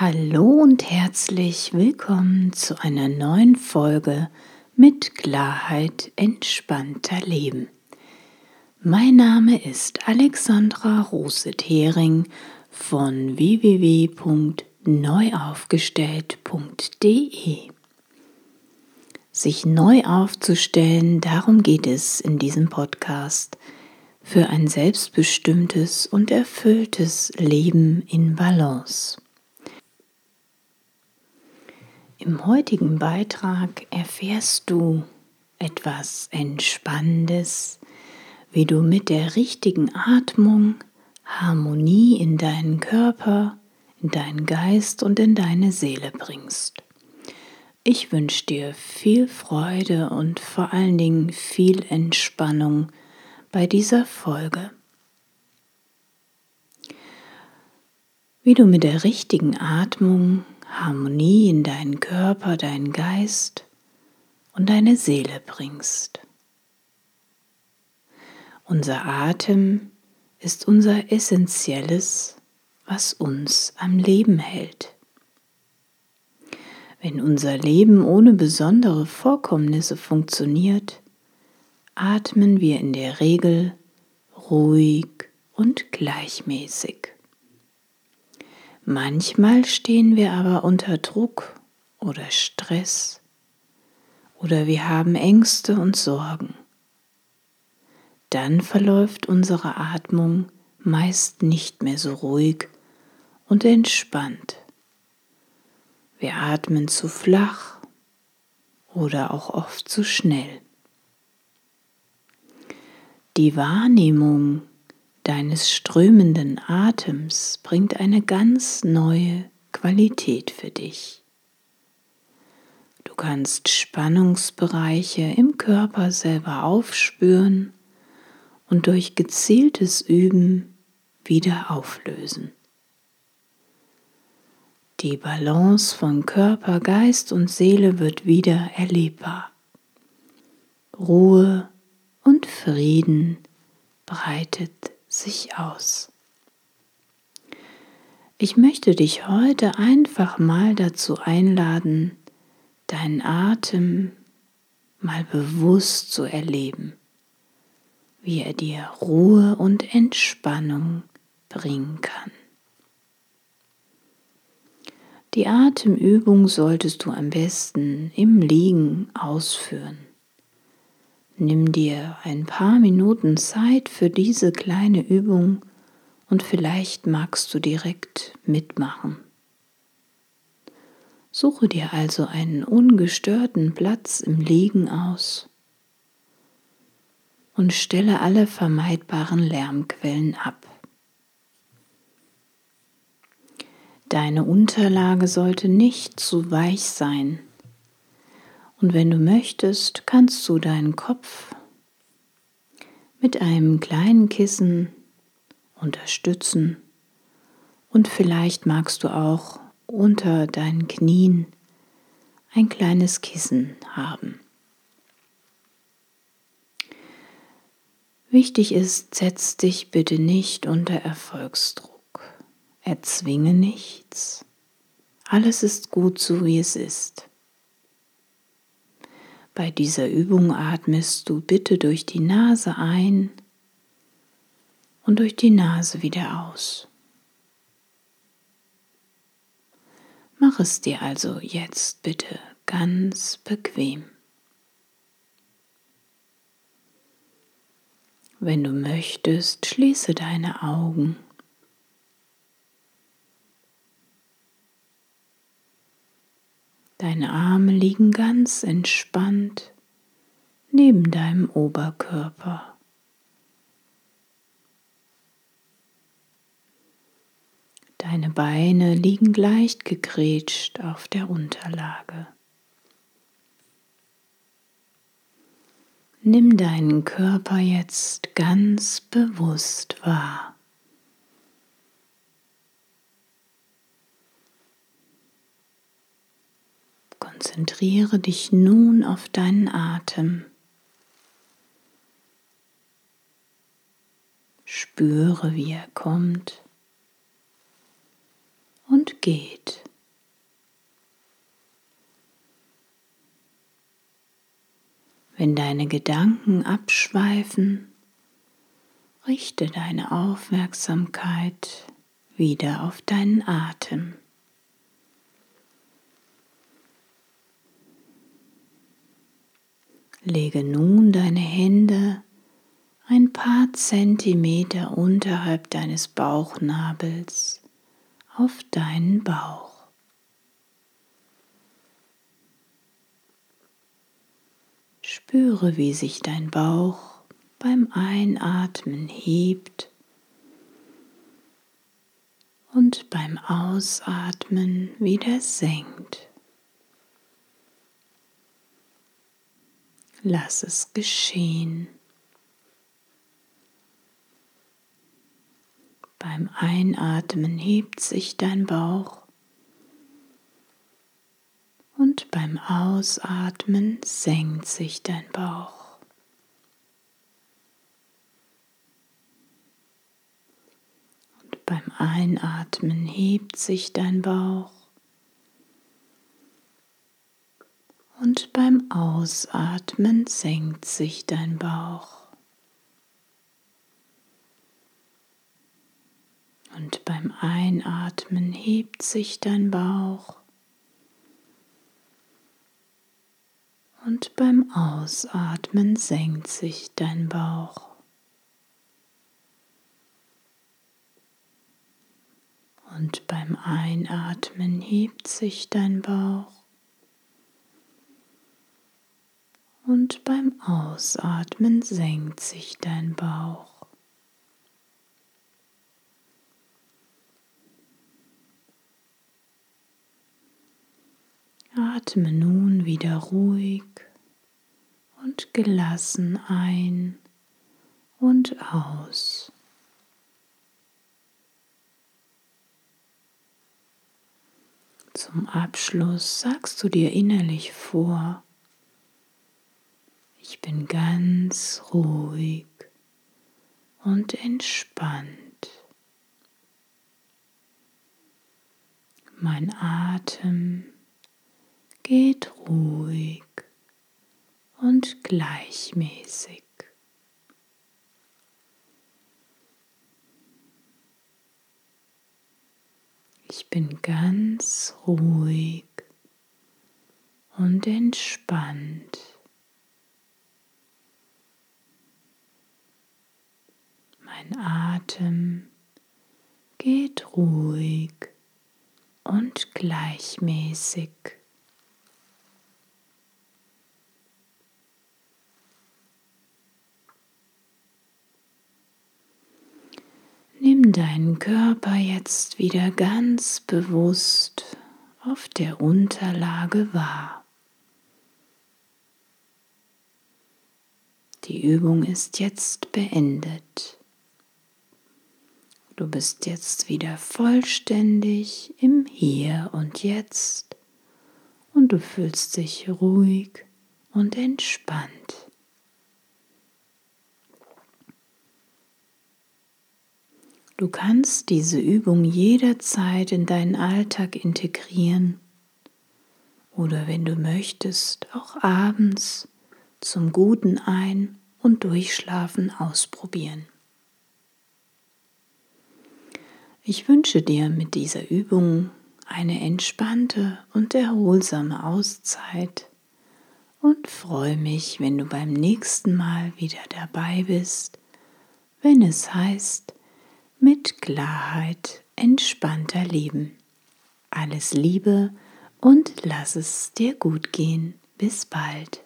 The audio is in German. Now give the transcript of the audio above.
Hallo und herzlich willkommen zu einer neuen Folge mit Klarheit entspannter Leben. Mein Name ist Alexandra Rose-Thering von www.neuaufgestellt.de. Sich neu aufzustellen, darum geht es in diesem Podcast für ein selbstbestimmtes und erfülltes Leben in Balance. Im heutigen Beitrag erfährst du etwas Entspannendes, wie du mit der richtigen Atmung Harmonie in deinen Körper, in deinen Geist und in deine Seele bringst. Ich wünsche dir viel Freude und vor allen Dingen viel Entspannung bei dieser Folge. Wie du mit der richtigen Atmung Harmonie in deinen Körper, deinen Geist und deine Seele bringst. Unser Atem ist unser Essentielles, was uns am Leben hält. Wenn unser Leben ohne besondere Vorkommnisse funktioniert, atmen wir in der Regel ruhig und gleichmäßig. Manchmal stehen wir aber unter Druck oder Stress oder wir haben Ängste und Sorgen. Dann verläuft unsere Atmung meist nicht mehr so ruhig und entspannt. Wir atmen zu flach oder auch oft zu schnell. Die Wahrnehmung deines strömenden Atems bringt eine ganz neue Qualität für dich. Du kannst Spannungsbereiche im Körper selber aufspüren und durch gezieltes Üben wieder auflösen. Die Balance von Körper, Geist und Seele wird wieder erlebbar. Ruhe und Frieden breitet sich aus. Ich möchte dich heute einfach mal dazu einladen, deinen Atem mal bewusst zu erleben, wie er dir Ruhe und Entspannung bringen kann. Die Atemübung solltest du am besten im Liegen ausführen. Nimm dir ein paar Minuten Zeit für diese kleine Übung und vielleicht magst du direkt mitmachen. Suche dir also einen ungestörten Platz im Liegen aus und stelle alle vermeidbaren Lärmquellen ab. Deine Unterlage sollte nicht zu weich sein und wenn du möchtest, kannst du deinen Kopf mit einem kleinen Kissen unterstützen und vielleicht magst du auch unter deinen Knien ein kleines Kissen haben. Wichtig ist, setz dich bitte nicht unter Erfolgsdruck. Erzwinge nichts. Alles ist gut so, wie es ist. Bei dieser Übung atmest du bitte durch die Nase ein und durch die Nase wieder aus. Mach es dir also jetzt bitte ganz bequem. Wenn du möchtest, schließe deine Augen. Deine Arme liegen ganz entspannt neben deinem Oberkörper. Deine Beine liegen leicht gegrätscht auf der Unterlage. Nimm deinen Körper jetzt ganz bewusst wahr. Konzentriere dich nun auf deinen Atem. Spüre, wie er kommt und geht. Wenn deine Gedanken abschweifen, richte deine Aufmerksamkeit wieder auf deinen Atem. Lege nun deine Hände ein paar Zentimeter unterhalb deines Bauchnabels auf deinen Bauch. Spüre, wie sich dein Bauch beim Einatmen hebt und beim Ausatmen wieder senkt. Lass es geschehen. Beim Einatmen hebt sich dein Bauch und beim Ausatmen senkt sich dein Bauch. Und beim Einatmen hebt sich dein Bauch und beim Ausatmen senkt sich dein Bauch. Und beim Einatmen hebt sich dein Bauch. Und beim Ausatmen senkt sich dein Bauch. Und beim Einatmen hebt sich dein Bauch. Und beim Ausatmen senkt sich dein Bauch. Atme nun wieder ruhig und gelassen ein und aus. Zum Abschluss sagst du dir innerlich vor, ich bin ganz ruhig und entspannt. Mein Atem geht ruhig und gleichmäßig. Ich bin ganz ruhig und entspannt. Mein Atem geht ruhig und gleichmäßig. Nimm deinen Körper jetzt wieder ganz bewusst auf der Unterlage wahr. Die Übung ist jetzt beendet. Du bist jetzt wieder vollständig im Hier und Jetzt und du fühlst dich ruhig und entspannt. Du kannst diese Übung jederzeit in deinen Alltag integrieren oder wenn du möchtest, auch abends zum guten Ein- und Durchschlafen ausprobieren. Ich wünsche dir mit dieser Übung eine entspannte und erholsame Auszeit und freue mich, wenn du beim nächsten Mal wieder dabei bist, wenn es heißt, mit Klarheit entspannter leben. Alles Liebe und lass es dir gut gehen. Bis bald.